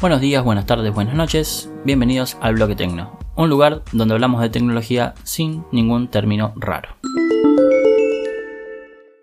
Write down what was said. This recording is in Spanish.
Buenos días, buenas tardes, buenas noches. Bienvenidos al Bloque Tecno, un lugar donde hablamos de tecnología sin ningún término raro.